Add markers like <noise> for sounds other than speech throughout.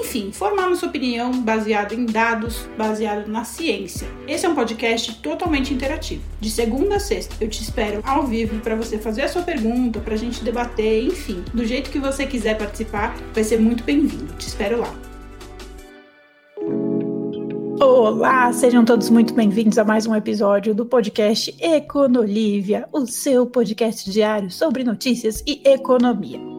enfim, formar nossa opinião baseado em dados, baseado na ciência. Esse é um podcast totalmente interativo. De segunda a sexta, eu te espero ao vivo para você fazer a sua pergunta, para a gente debater, enfim, do jeito que você quiser participar, vai ser muito bem-vindo. Te espero lá. Olá, sejam todos muito bem-vindos a mais um episódio do podcast Econolívia, o seu podcast diário sobre notícias e economia.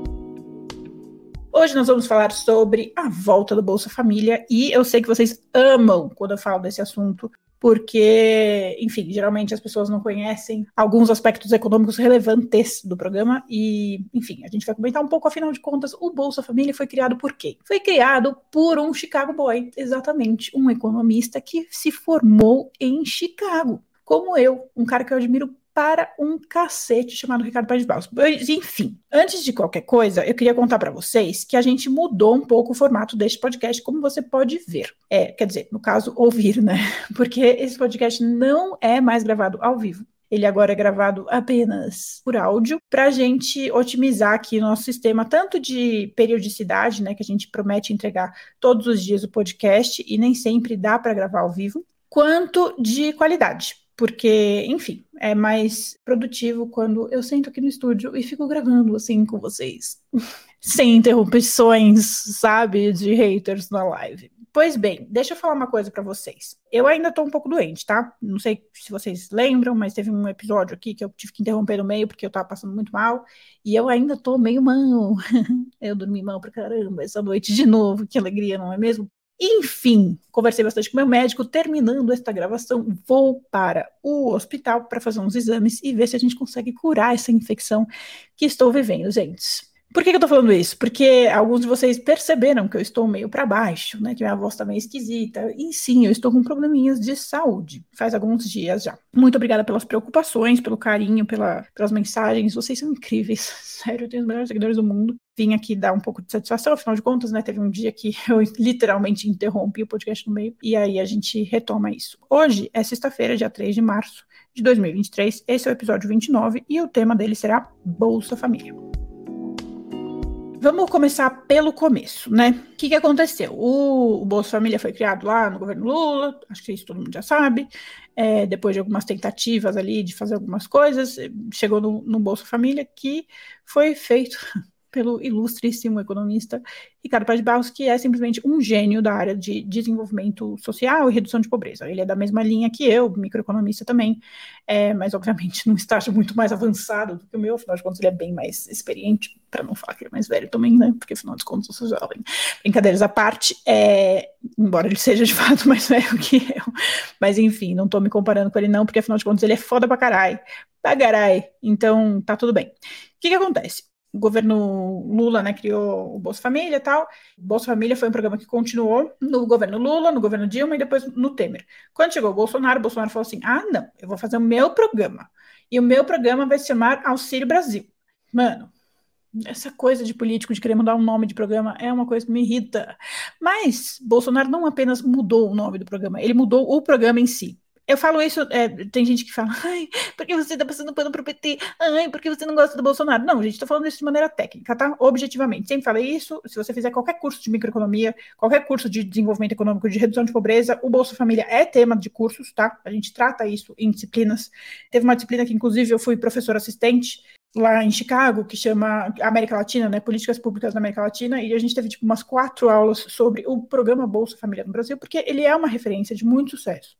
Hoje nós vamos falar sobre a volta do Bolsa Família e eu sei que vocês amam quando eu falo desse assunto, porque, enfim, geralmente as pessoas não conhecem alguns aspectos econômicos relevantes do programa e, enfim, a gente vai comentar um pouco, afinal de contas, o Bolsa Família foi criado por quê? Foi criado por um Chicago Boy, exatamente, um economista que se formou em Chicago como eu, um cara que eu admiro para um cacete chamado Ricardo Paes Baus. Enfim, antes de qualquer coisa, eu queria contar para vocês que a gente mudou um pouco o formato deste podcast, como você pode ver. É, quer dizer, no caso, ouvir, né? <laughs> Porque esse podcast não é mais gravado ao vivo. Ele agora é gravado apenas por áudio, para a gente otimizar aqui o nosso sistema, tanto de periodicidade, né, que a gente promete entregar todos os dias o podcast e nem sempre dá para gravar ao vivo, quanto de qualidade porque, enfim, é mais produtivo quando eu sento aqui no estúdio e fico gravando assim com vocês, <laughs> sem interrupções, sabe, de haters na live. Pois bem, deixa eu falar uma coisa para vocês. Eu ainda tô um pouco doente, tá? Não sei se vocês lembram, mas teve um episódio aqui que eu tive que interromper no meio porque eu tava passando muito mal. E eu ainda tô meio mal. <laughs> eu dormi mal pra caramba essa noite de novo. Que alegria, não é mesmo? Enfim, conversei bastante com meu médico. Terminando esta gravação, vou para o hospital para fazer uns exames e ver se a gente consegue curar essa infecção que estou vivendo, gente. Por que, que eu tô falando isso? Porque alguns de vocês perceberam que eu estou meio para baixo, né? Que minha voz tá meio esquisita. E sim, eu estou com probleminhas de saúde. Faz alguns dias já. Muito obrigada pelas preocupações, pelo carinho, pela, pelas mensagens. Vocês são incríveis. <laughs> Sério, eu tenho os melhores seguidores do mundo. Vim aqui dar um pouco de satisfação, afinal de contas, né? Teve um dia que <laughs> eu literalmente interrompi o podcast no meio. E aí a gente retoma isso. Hoje é sexta-feira, dia 3 de março de 2023. Esse é o episódio 29 e o tema dele será Bolsa Família. Vamos começar pelo começo, né? O que, que aconteceu? O, o, Bolsa Família foi criado lá no governo Lula, acho que isso todo mundo já sabe. É, depois de algumas tentativas ali de fazer algumas coisas, chegou no, no Bolsa Família que foi feito pelo ilustríssimo economista Ricardo Paz de Barros, que é simplesmente um gênio da área de desenvolvimento social e redução de pobreza. Ele é da mesma linha que eu, microeconomista também, é, mas obviamente <laughs> num estágio muito mais avançado do que o meu, afinal de contas ele é bem mais experiente, para não falar que ele é mais velho também, né, porque afinal de contas eu sou jovem. Brincadeiras à parte, é, embora ele seja de fato <laughs> mais velho que eu, mas enfim, não estou me comparando com ele não, porque afinal de contas ele é foda pra caralho, pra caralho, então tá tudo bem. O que que acontece? O governo Lula, né, criou o Bolsa Família e tal. O Bolsa Família foi um programa que continuou no governo Lula, no governo Dilma e depois no Temer. Quando chegou o Bolsonaro, o Bolsonaro falou assim: ah, não, eu vou fazer o meu programa. E o meu programa vai se chamar Auxílio Brasil. Mano, essa coisa de político de querer mudar um nome de programa é uma coisa que me irrita. Mas Bolsonaro não apenas mudou o nome do programa, ele mudou o programa em si. Eu falo isso, é, tem gente que fala, ai, porque você tá passando pano pro PT, ai, porque você não gosta do Bolsonaro. Não, gente, tô falando isso de maneira técnica, tá? Objetivamente. Sempre falei isso, se você fizer qualquer curso de microeconomia, qualquer curso de desenvolvimento econômico, de redução de pobreza, o Bolsa Família é tema de cursos, tá? A gente trata isso em disciplinas. Teve uma disciplina que, inclusive, eu fui professor assistente, lá em Chicago, que chama América Latina, né, Políticas Públicas da América Latina, e a gente teve tipo umas quatro aulas sobre o programa Bolsa Família no Brasil, porque ele é uma referência de muito sucesso.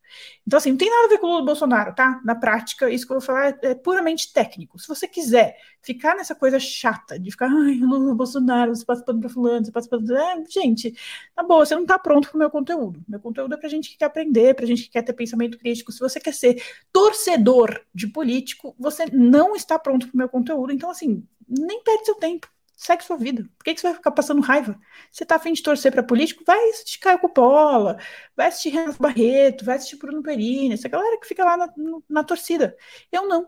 Então, assim, não tem nada a ver com o Lula Bolsonaro, tá? Na prática, isso que eu vou falar é, é puramente técnico. Se você quiser ficar nessa coisa chata de ficar, ai, Lula Bolsonaro, você passa pano pra fulano, você passa pano... É, gente, na boa, você não tá pronto pro meu conteúdo. Meu conteúdo é pra gente que quer aprender, pra gente que quer ter pensamento crítico. Se você quer ser torcedor de político, você não está pronto pro meu conteúdo conteúdo. Então, assim, nem perde seu tempo. Segue sua vida. Por que, que você vai ficar passando raiva? Você tá afim de torcer para político? Vai assistir Caio Coppola, vai assistir Renato Barreto, vai assistir Bruno Perini, essa galera que fica lá na, na torcida. Eu não.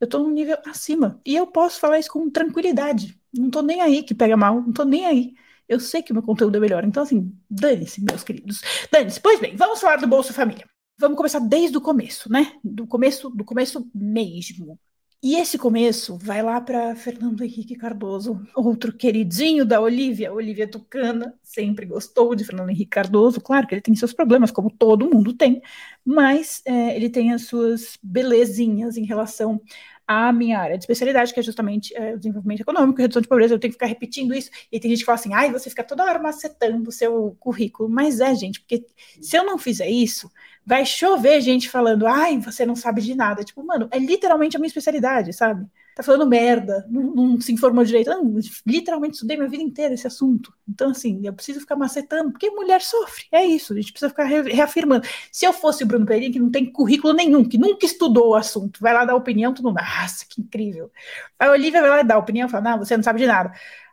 Eu tô num nível acima. E eu posso falar isso com tranquilidade. Não tô nem aí que pega mal, não tô nem aí. Eu sei que o meu conteúdo é melhor. Então, assim, dane-se, meus queridos. Dane-se. Pois bem, vamos falar do Bolsa Família. Vamos começar desde o começo, né? Do começo, do começo mesmo. E esse começo vai lá para Fernando Henrique Cardoso, outro queridinho da Olivia, Olivia Tucana, sempre gostou de Fernando Henrique Cardoso. Claro que ele tem seus problemas, como todo mundo tem, mas é, ele tem as suas belezinhas em relação à minha área de especialidade, que é justamente é, o desenvolvimento econômico e redução de pobreza. Eu tenho que ficar repetindo isso, e tem gente que fala assim: ai, você fica toda hora macetando o seu currículo. Mas é, gente, porque se eu não fizer isso, vai chover gente falando, ai, você não sabe de nada. Tipo, mano, é literalmente a minha especialidade, sabe? Tá falando merda, não, não se informou direito. Não, literalmente estudei minha vida inteira esse assunto. Então, assim, eu preciso ficar macetando, porque mulher sofre. É isso, a gente precisa ficar reafirmando. Se eu fosse o Bruno Pereira, que não tem currículo nenhum, que nunca estudou o assunto, vai lá dar opinião, todo mundo, nossa, que incrível. A Olivia vai lá dar opinião, fala, não, você não sabe de nada.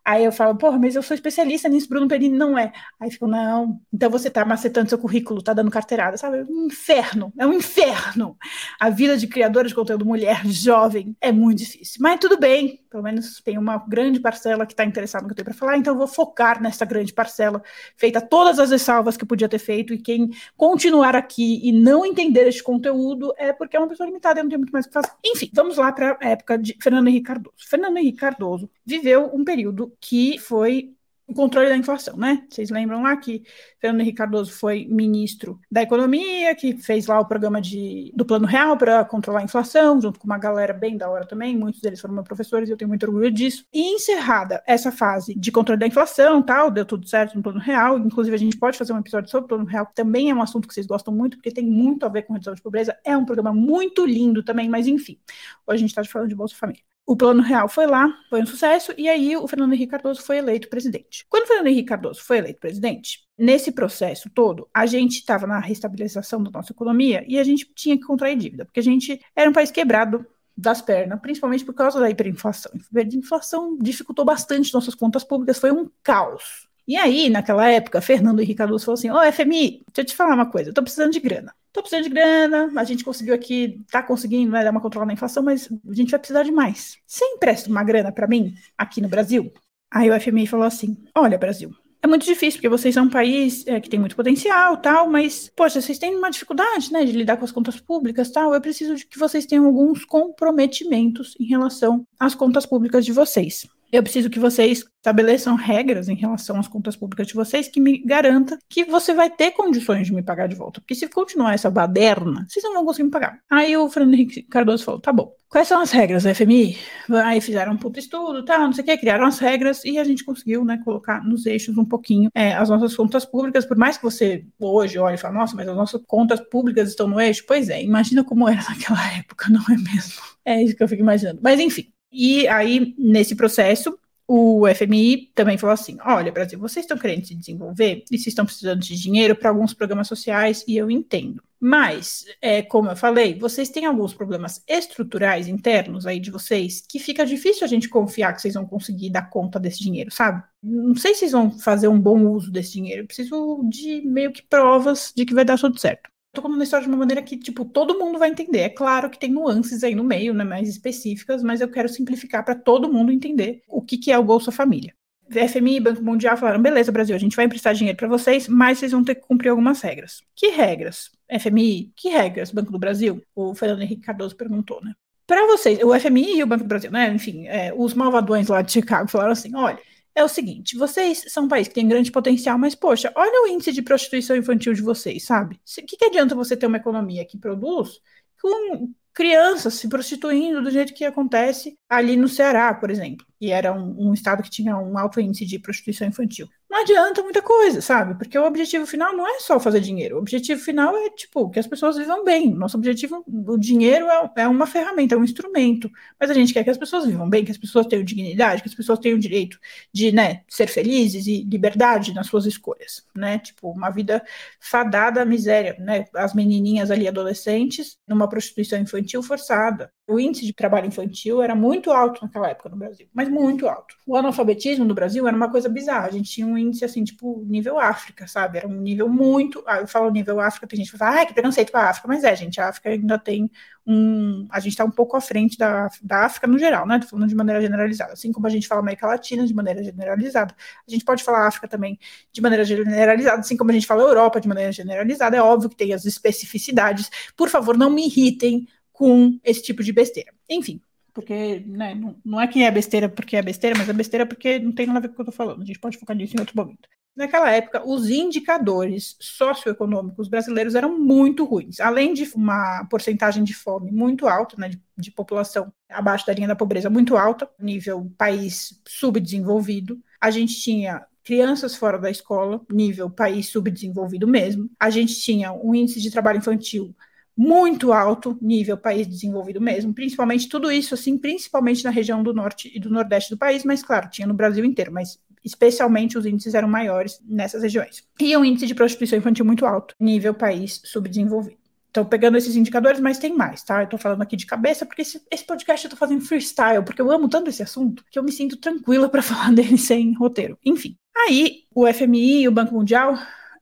Aí eu falo, porra, mas eu sou especialista nisso, Bruno Perini não é. Aí ficam, não, então você tá macetando seu currículo, tá dando carteirada, sabe? É um inferno, é um inferno. A vida de criadora de conteúdo mulher jovem é muito difícil. Mas tudo bem, pelo menos tem uma grande parcela que está interessada no que eu tenho para falar, então eu vou focar nessa grande parcela, feita todas as ressalvas que eu podia ter feito, e quem continuar aqui e não entender este conteúdo é porque é uma pessoa limitada e não tem muito mais o que fazer. Enfim, vamos lá para a época de Fernando Henrique Cardoso. Fernando Henrique Cardoso viveu um período que foi o controle da inflação, né? Vocês lembram lá que Fernando Henrique Cardoso foi ministro da Economia, que fez lá o programa de, do Plano Real para controlar a inflação, junto com uma galera bem da hora também, muitos deles foram meus professores eu tenho muito orgulho disso. E encerrada essa fase de controle da inflação, tal, deu tudo certo no Plano Real, inclusive a gente pode fazer um episódio sobre o Plano Real, que também é um assunto que vocês gostam muito, porque tem muito a ver com redução de pobreza, é um programa muito lindo também, mas enfim, hoje a gente está falando de Bolsa Família. O Plano Real foi lá, foi um sucesso, e aí o Fernando Henrique Cardoso foi eleito presidente. Quando o Fernando Henrique Cardoso foi eleito presidente, nesse processo todo, a gente estava na restabilização da nossa economia e a gente tinha que contrair dívida, porque a gente era um país quebrado das pernas, principalmente por causa da hiperinflação. A inflação dificultou bastante nossas contas públicas, foi um caos. E aí, naquela época, Fernando Henrique Cardoso falou assim: Ô, oh, FMI, deixa eu te falar uma coisa, eu tô precisando de grana. Tô precisando de grana, a gente conseguiu aqui, tá conseguindo né, dar uma controlada na inflação, mas a gente vai precisar de mais. Você empresta uma grana para mim aqui no Brasil? Aí o FMI falou assim: Olha, Brasil, é muito difícil, porque vocês são um país é, que tem muito potencial, tal, mas, poxa, vocês têm uma dificuldade, né, de lidar com as contas públicas, tal, eu preciso de que vocês tenham alguns comprometimentos em relação às contas públicas de vocês. Eu preciso que vocês estabeleçam regras em relação às contas públicas de vocês que me garanta que você vai ter condições de me pagar de volta. Porque se continuar essa baderna, vocês não vão conseguir me pagar. Aí o Fernando Henrique Cardoso falou: tá bom. Quais são as regras da FMI? Aí fizeram um puto estudo, tal, não sei o que, criaram as regras e a gente conseguiu, né, colocar nos eixos um pouquinho é, as nossas contas públicas. Por mais que você hoje olhe e fale, nossa, mas as nossas contas públicas estão no eixo. Pois é, imagina como era <laughs> naquela época, não é mesmo? É isso que eu fico imaginando. Mas enfim, e aí, nesse processo, o FMI também falou assim: olha, Brasil, vocês estão querendo se desenvolver e vocês estão precisando de dinheiro para alguns programas sociais, e eu entendo. Mas, é, como eu falei, vocês têm alguns problemas estruturais internos aí de vocês que fica difícil a gente confiar que vocês vão conseguir dar conta desse dinheiro, sabe? Não sei se vocês vão fazer um bom uso desse dinheiro. Eu preciso de meio que provas de que vai dar tudo certo tô contando a história de uma maneira que, tipo, todo mundo vai entender. É claro que tem nuances aí no meio, né, mais específicas, mas eu quero simplificar para todo mundo entender o que, que é o Bolsa Família. FMI e Banco Mundial falaram: beleza, Brasil, a gente vai emprestar dinheiro para vocês, mas vocês vão ter que cumprir algumas regras. Que regras? FMI, que regras? Banco do Brasil? O Fernando Henrique Cardoso perguntou, né? Para vocês, o FMI e o Banco do Brasil, né? Enfim, é, os malvadões lá de Chicago falaram assim: olha, é o seguinte: vocês são um país que tem grande potencial, mas, poxa, olha o índice de prostituição infantil de vocês, sabe? O que, que adianta você ter uma economia que produz com crianças se prostituindo do jeito que acontece ali no Ceará, por exemplo? E era um, um estado que tinha um alto índice de prostituição infantil não adianta muita coisa, sabe? Porque o objetivo final não é só fazer dinheiro. O objetivo final é, tipo, que as pessoas vivam bem. Nosso objetivo, o dinheiro é, é, uma ferramenta, é um instrumento. Mas a gente quer que as pessoas vivam bem, que as pessoas tenham dignidade, que as pessoas tenham o direito de, né, ser felizes e liberdade nas suas escolhas, né? Tipo, uma vida fadada à miséria, né? As menininhas ali, adolescentes, numa prostituição infantil forçada. O índice de trabalho infantil era muito alto naquela época no Brasil, mas muito alto. O analfabetismo no Brasil era uma coisa bizarra. A gente tinha um índice assim, tipo, nível África, sabe? Era um nível muito. Ah, eu falo nível África, tem gente que fala, ah, que preconceito com a África, mas é, gente, a África ainda tem um. A gente está um pouco à frente da, da África no geral, né? Tô falando de maneira generalizada. Assim como a gente fala América Latina de maneira generalizada, a gente pode falar África também de maneira generalizada, assim como a gente fala Europa de maneira generalizada. É óbvio que tem as especificidades. Por favor, não me irritem com esse tipo de besteira. Enfim, porque né, não, não é que é besteira porque é besteira, mas é besteira porque não tem nada a ver com o que eu tô falando. A gente pode focar nisso em outro momento. Naquela época, os indicadores socioeconômicos brasileiros eram muito ruins. Além de uma porcentagem de fome muito alta, né, de, de população abaixo da linha da pobreza muito alta, nível país subdesenvolvido, a gente tinha crianças fora da escola, nível país subdesenvolvido mesmo. A gente tinha um índice de trabalho infantil muito alto, nível país desenvolvido mesmo, principalmente tudo isso, assim, principalmente na região do norte e do nordeste do país, mas claro, tinha no Brasil inteiro, mas especialmente os índices eram maiores nessas regiões. E um índice de prostituição infantil muito alto, nível país subdesenvolvido. Então, pegando esses indicadores, mas tem mais, tá? Eu tô falando aqui de cabeça, porque esse, esse podcast eu tô fazendo freestyle, porque eu amo tanto esse assunto que eu me sinto tranquila para <laughs> falar dele sem roteiro. Enfim. Aí, o FMI e o Banco Mundial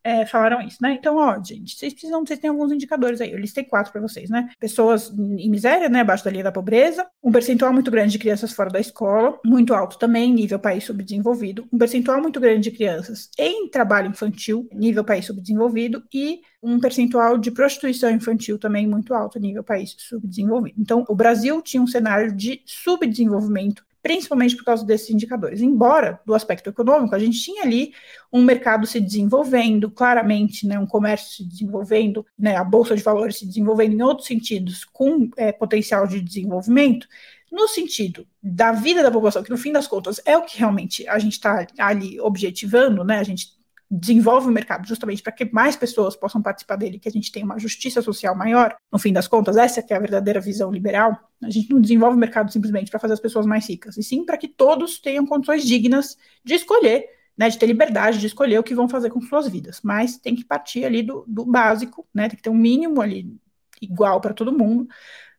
é, falaram isso, né? Então, ó, gente, vocês precisam, vocês têm alguns indicadores aí. Eu listei quatro para vocês, né? Pessoas em miséria, né? Abaixo da linha da pobreza, um percentual muito grande de crianças fora da escola, muito alto também, nível país subdesenvolvido, um percentual muito grande de crianças em trabalho infantil, nível país subdesenvolvido, e um percentual de prostituição infantil também muito alto, nível país subdesenvolvido. Então, o Brasil tinha um cenário de subdesenvolvimento principalmente por causa desses indicadores. Embora, do aspecto econômico, a gente tinha ali um mercado se desenvolvendo, claramente, né, um comércio se desenvolvendo, né, a bolsa de valores se desenvolvendo em outros sentidos, com é, potencial de desenvolvimento, no sentido da vida da população, que no fim das contas é o que realmente a gente está ali objetivando, né, a gente desenvolve o mercado justamente para que mais pessoas possam participar dele, que a gente tenha uma justiça social maior, no fim das contas, essa é a verdadeira visão liberal. A gente não desenvolve o mercado simplesmente para fazer as pessoas mais ricas, e sim para que todos tenham condições dignas de escolher, né, de ter liberdade de escolher o que vão fazer com suas vidas. Mas tem que partir ali do, do básico, né, tem que ter um mínimo ali igual para todo mundo,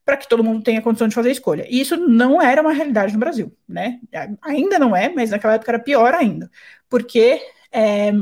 para que todo mundo tenha condição de fazer escolha. E isso não era uma realidade no Brasil, né? Ainda não é, mas naquela época era pior ainda, porque é,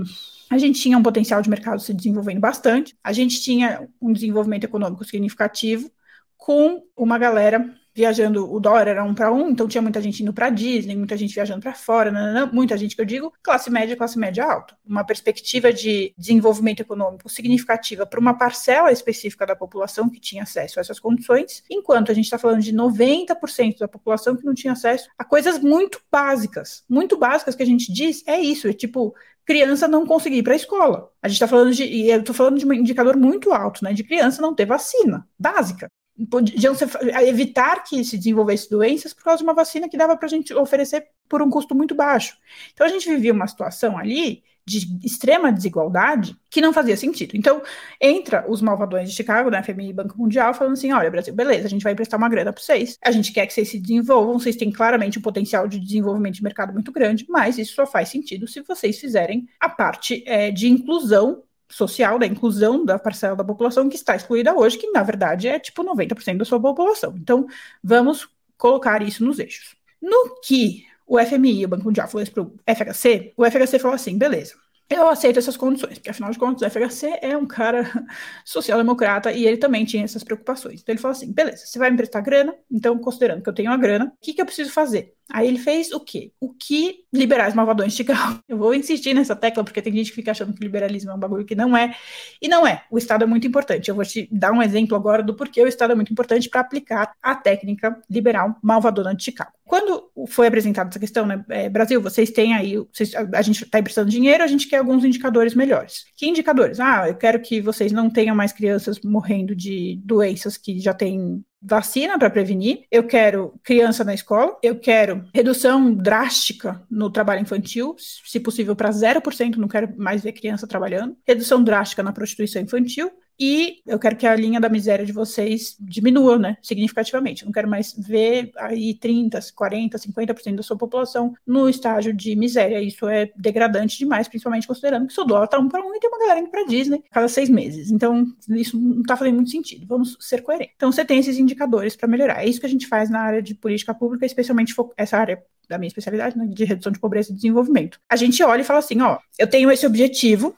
a gente tinha um potencial de mercado se desenvolvendo bastante, a gente tinha um desenvolvimento econômico significativo, com uma galera viajando, o dólar era um para um, então tinha muita gente indo para Disney, muita gente viajando para fora, muita gente que eu digo classe média, classe média alta. Uma perspectiva de desenvolvimento econômico significativa para uma parcela específica da população que tinha acesso a essas condições, enquanto a gente está falando de 90% da população que não tinha acesso a coisas muito básicas, muito básicas que a gente diz, é isso, é tipo criança não conseguir ir para a escola. A gente está falando de, e eu estou falando de um indicador muito alto, né, de criança não ter vacina básica podiam ser, evitar que se desenvolvesse doenças por causa de uma vacina que dava para a gente oferecer por um custo muito baixo. Então a gente vivia uma situação ali de extrema desigualdade que não fazia sentido. Então entra os malvadões de Chicago, da FMI e Banco Mundial, falando assim: olha, Brasil, beleza, a gente vai emprestar uma grana para vocês, a gente quer que vocês se desenvolvam, vocês têm claramente um potencial de desenvolvimento de mercado muito grande, mas isso só faz sentido se vocês fizerem a parte é, de inclusão social, da inclusão da parcela da população que está excluída hoje, que na verdade é tipo 90% da sua população. Então, vamos colocar isso nos eixos. No que o FMI, o Banco Mundial, falou isso para o FHC, o FHC falou assim: beleza, eu aceito essas condições, porque afinal de contas o FHC é um cara <laughs> social-democrata e ele também tinha essas preocupações. Então ele falou assim: beleza, você vai me prestar grana, então considerando que eu tenho a grana, o que, que eu preciso fazer? Aí ele fez o quê? O que liberais malvadões <laughs> de Chicago. Eu vou insistir nessa tecla, porque tem gente que fica achando que liberalismo é um bagulho que não é. E não é. O Estado é muito importante. Eu vou te dar um exemplo agora do porquê o Estado é muito importante para aplicar a técnica liberal malvadona de Chicago. Quando foi apresentada essa questão, né, é, Brasil, vocês têm aí, vocês, a, gente está emprestando dinheiro, a gente quer alguns indicadores melhores. Que indicadores? Ah, eu quero que vocês não tenham mais crianças morrendo de doenças que já têm vacina para prevenir, eu quero criança na escola, eu quero redução drástica no trabalho infantil, se possível para 0%, não quero mais ver criança trabalhando, redução drástica na prostituição infantil, e eu quero que a linha da miséria de vocês diminua, né, significativamente. Eu não quero mais ver aí 30, 40, 50% da sua população no estágio de miséria. Isso é degradante demais, principalmente considerando que seu dólar tá um para um e tem uma galera indo para Disney cada seis meses. Então, isso não está fazendo muito sentido. Vamos ser coerentes. Então, você tem esses indicadores para melhorar. É isso que a gente faz na área de política pública, especialmente essa área da minha especialidade, né, de redução de pobreza e desenvolvimento. A gente olha e fala assim, ó, eu tenho esse objetivo,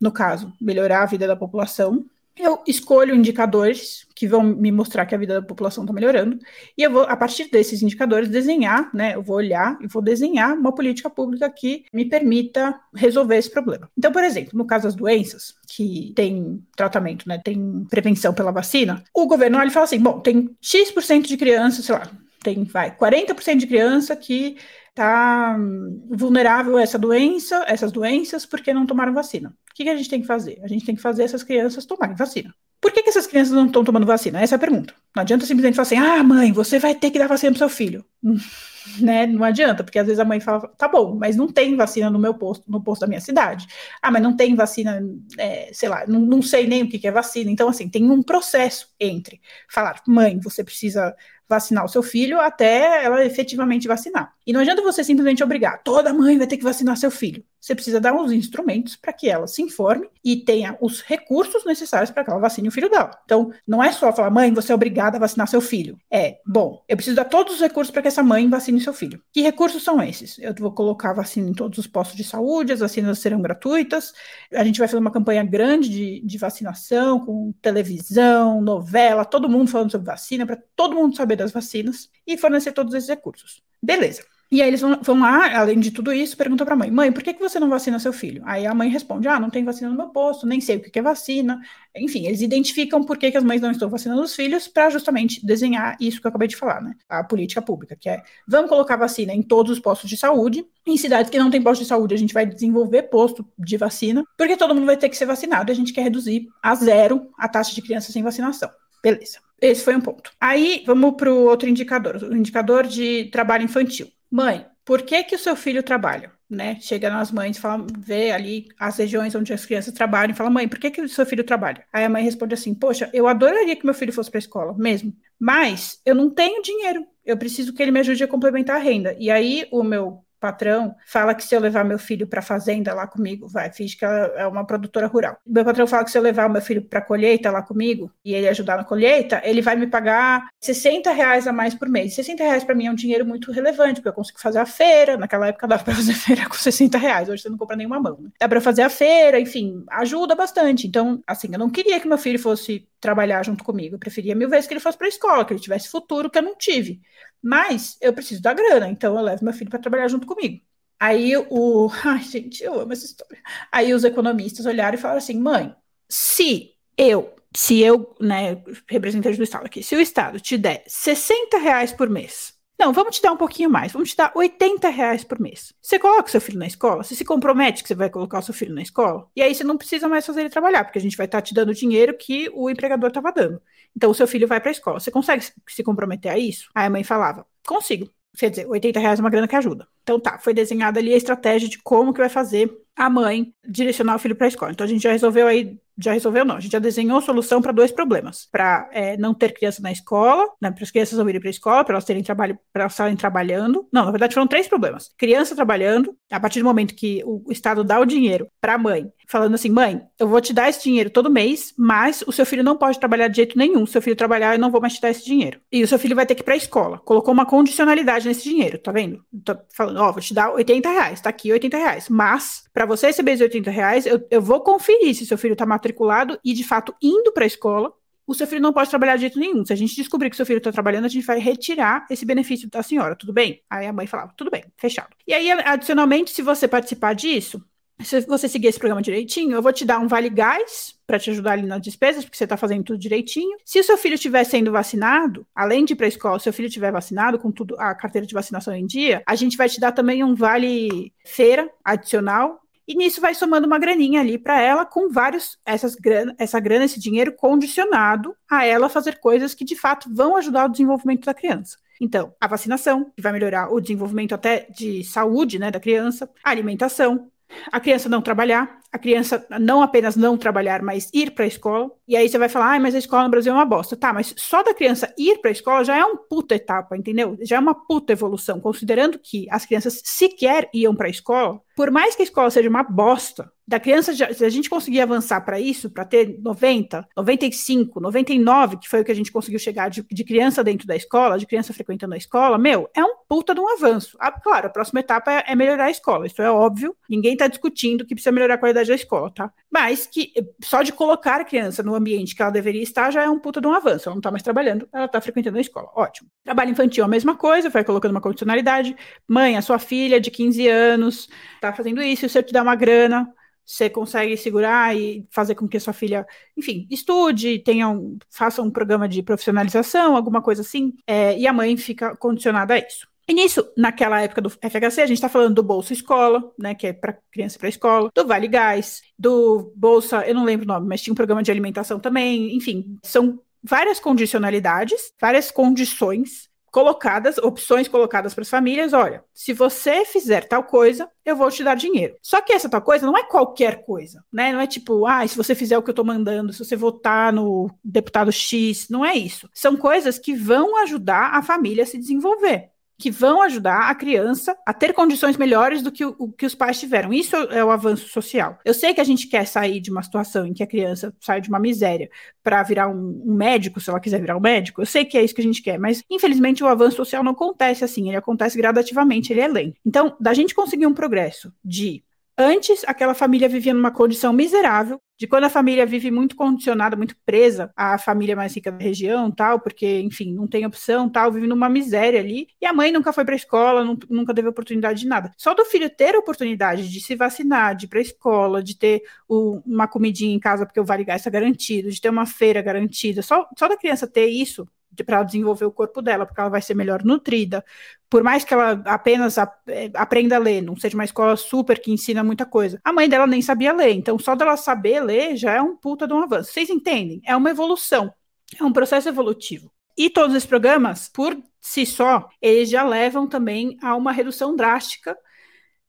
no caso, melhorar a vida da população, eu escolho indicadores que vão me mostrar que a vida da população está melhorando, e eu vou, a partir desses indicadores, desenhar, né? Eu vou olhar e vou desenhar uma política pública que me permita resolver esse problema. Então, por exemplo, no caso das doenças, que tem tratamento, né? Tem prevenção pela vacina, o governo olha e fala assim: bom, tem X% de crianças, sei lá, tem, vai, 40% de criança que está vulnerável a essa doença, essas doenças, porque não tomaram vacina. O que, que, a gente tem que fazer? A gente tem que fazer essas crianças tomarem vacina. Por que, que essas crianças não estão tomando vacina? Essa é a pergunta. Não adianta simplesmente falar assim, ah, mãe, você vai ter que dar vacina para seu filho. <laughs> né? Não adianta, porque às vezes a mãe fala, tá bom, mas não tem vacina no meu posto, no posto da minha cidade. Ah, mas não tem vacina, é, sei lá, não, não sei nem o que, que é vacina. Então, assim, tem um processo entre falar, mãe, você precisa vacinar o seu filho até ela efetivamente vacinar. E não adianta você simplesmente obrigar, toda mãe vai ter que vacinar seu filho. Você precisa dar os instrumentos para que ela se informe e tenha os recursos necessários para que ela vacine o filho dela. Então, não é só falar, mãe, você é obrigada a vacinar seu filho. É, bom, eu preciso dar todos os recursos para que essa mãe vacine seu filho. Que recursos são esses? Eu vou colocar vacina em todos os postos de saúde, as vacinas serão gratuitas. A gente vai fazer uma campanha grande de, de vacinação, com televisão, novela, todo mundo falando sobre vacina, para todo mundo saber das vacinas e fornecer todos esses recursos. Beleza. E aí eles vão, lá, além de tudo isso, perguntam para a mãe: mãe, por que, que você não vacina seu filho? Aí a mãe responde: ah, não tem vacina no meu posto, nem sei o que, que é vacina. Enfim, eles identificam por que, que as mães não estão vacinando os filhos para justamente desenhar isso que eu acabei de falar, né? A política pública, que é vamos colocar vacina em todos os postos de saúde. Em cidades que não tem posto de saúde, a gente vai desenvolver posto de vacina, porque todo mundo vai ter que ser vacinado e a gente quer reduzir a zero a taxa de crianças sem vacinação. Beleza. Esse foi um ponto. Aí vamos para o outro indicador, o indicador de trabalho infantil. Mãe, por que que o seu filho trabalha? Né? Chega nas mães, fala, vê ali as regiões onde as crianças trabalham, e fala, mãe, por que que o seu filho trabalha? Aí a mãe responde assim, poxa, eu adoraria que meu filho fosse para a escola, mesmo, mas eu não tenho dinheiro, eu preciso que ele me ajude a complementar a renda. E aí o meu patrão fala que se eu levar meu filho para fazenda lá comigo, vai, finge que ela é uma produtora rural. Meu patrão fala que se eu levar meu filho para colheita lá comigo e ele ajudar na colheita, ele vai me pagar 60 reais a mais por mês. 60 reais para mim é um dinheiro muito relevante, porque eu consigo fazer a feira. Naquela época dava para fazer <laughs> feira com 60 reais, hoje você não compra nenhuma mão. Né? Dá para fazer a feira, enfim, ajuda bastante. Então, assim, eu não queria que meu filho fosse trabalhar junto comigo. Eu preferia mil vezes que ele fosse para a escola, que ele tivesse futuro que eu não tive. Mas eu preciso da grana, então eu levo meu filho para trabalhar junto comigo. Aí o. <laughs> Ai, gente, eu amo essa história. Aí os economistas olharam e falaram assim: mãe, se eu, se eu, né, representante do Estado aqui, se o Estado te der 60 reais por mês não, vamos te dar um pouquinho mais, vamos te dar 80 reais por mês. Você coloca seu filho na escola, você se compromete que você vai colocar o seu filho na escola, e aí você não precisa mais fazer ele trabalhar, porque a gente vai estar tá te dando o dinheiro que o empregador estava dando. Então o seu filho vai para a escola. Você consegue se comprometer a isso? Aí a mãe falava, consigo. Quer dizer, 80 reais é uma grana que ajuda. Então tá, foi desenhada ali a estratégia de como que vai fazer a mãe direcionar o filho para a escola. Então a gente já resolveu aí já resolveu não, a gente já desenhou solução para dois problemas, para é, não ter criança na escola, né, para as crianças não irem para a escola, para elas terem trabalho, para elas estarem trabalhando. Não, na verdade foram três problemas. Criança trabalhando, a partir do momento que o, o Estado dá o dinheiro para a mãe, falando assim, mãe, eu vou te dar esse dinheiro todo mês, mas o seu filho não pode trabalhar de jeito nenhum. Se seu filho trabalhar, eu não vou mais te dar esse dinheiro. E o seu filho vai ter que ir para a escola. Colocou uma condicionalidade nesse dinheiro, tá vendo? Tô falando, ó, vou te dar 80 reais, tá aqui 80 reais. Mas, para você receber esses 80 reais, eu, eu vou conferir se seu filho tá matriculado e, de fato, indo para a escola, o seu filho não pode trabalhar de jeito nenhum. Se a gente descobrir que seu filho está trabalhando, a gente vai retirar esse benefício da senhora, tudo bem? Aí a mãe falava, tudo bem, fechado. E aí, adicionalmente, se você participar disso, se você seguir esse programa direitinho, eu vou te dar um vale gás para te ajudar ali nas despesas, porque você está fazendo tudo direitinho. Se o seu filho estiver sendo vacinado, além de ir para a escola, se o seu filho estiver vacinado com tudo a carteira de vacinação em dia, a gente vai te dar também um vale feira adicional e nisso vai somando uma graninha ali para ela, com vários, essas grana, essa grana, esse dinheiro condicionado a ela fazer coisas que de fato vão ajudar o desenvolvimento da criança. Então, a vacinação, que vai melhorar o desenvolvimento até de saúde né, da criança, a alimentação, a criança não trabalhar, a criança não apenas não trabalhar, mas ir para a escola. E aí você vai falar, ah, mas a escola no Brasil é uma bosta. Tá, mas só da criança ir para a escola já é uma puta etapa, entendeu? Já é uma puta evolução, considerando que as crianças sequer iam para a escola. Por mais que a escola seja uma bosta, da criança, se a gente conseguir avançar para isso, para ter 90, 95, 99, que foi o que a gente conseguiu chegar de, de, criança dentro da escola, de criança frequentando a escola, meu, é um puta de um avanço. Ah, claro, a próxima etapa é, é melhorar a escola, isso é óbvio, ninguém está discutindo que precisa melhorar a qualidade da escola, tá? Mas que só de colocar a criança no ambiente que ela deveria estar já é um puta de um avanço, ela não está mais trabalhando, ela está frequentando a escola, ótimo. Trabalho infantil, a mesma coisa, vai colocando uma condicionalidade, mãe, a sua filha de 15 anos está fazendo isso, se eu te dar uma grana, você consegue segurar e fazer com que a sua filha, enfim, estude, tenha um, faça um programa de profissionalização, alguma coisa assim, é, e a mãe fica condicionada a isso. E nisso, naquela época do FHC, a gente está falando do Bolsa Escola, né, que é para criança para escola, do Vale Gás, do Bolsa, eu não lembro o nome, mas tinha um programa de alimentação também, enfim, são várias condicionalidades, várias condições colocadas, opções colocadas para as famílias, olha, se você fizer tal coisa, eu vou te dar dinheiro. Só que essa tal coisa não é qualquer coisa, né? Não é tipo, ah, se você fizer o que eu estou mandando, se você votar no deputado X, não é isso. São coisas que vão ajudar a família a se desenvolver que vão ajudar a criança a ter condições melhores do que o, que os pais tiveram. Isso é o avanço social. Eu sei que a gente quer sair de uma situação em que a criança sai de uma miséria para virar um, um, médico, se ela quiser virar um médico. Eu sei que é isso que a gente quer, mas infelizmente o avanço social não acontece assim, ele acontece gradativamente, ele é lento. Então, da gente conseguir um progresso de Antes, aquela família vivia numa condição miserável, de quando a família vive muito condicionada, muito presa à família mais rica da região, tal, porque, enfim, não tem opção, tal, vive numa miséria ali, e a mãe nunca foi para a escola, nunca teve oportunidade de nada. Só do filho ter a oportunidade de se vacinar, de ir para escola, de ter o, uma comidinha em casa porque o Vale Gás está garantido, de ter uma feira garantida, só, só da criança ter isso, para desenvolver o corpo dela, porque ela vai ser melhor nutrida. Por mais que ela apenas é, aprenda a ler, não seja uma escola super que ensina muita coisa. A mãe dela nem sabia ler, então só dela saber ler já é um puta de um avanço. Vocês entendem? É uma evolução, é um processo evolutivo. E todos esses programas, por si só, eles já levam também a uma redução drástica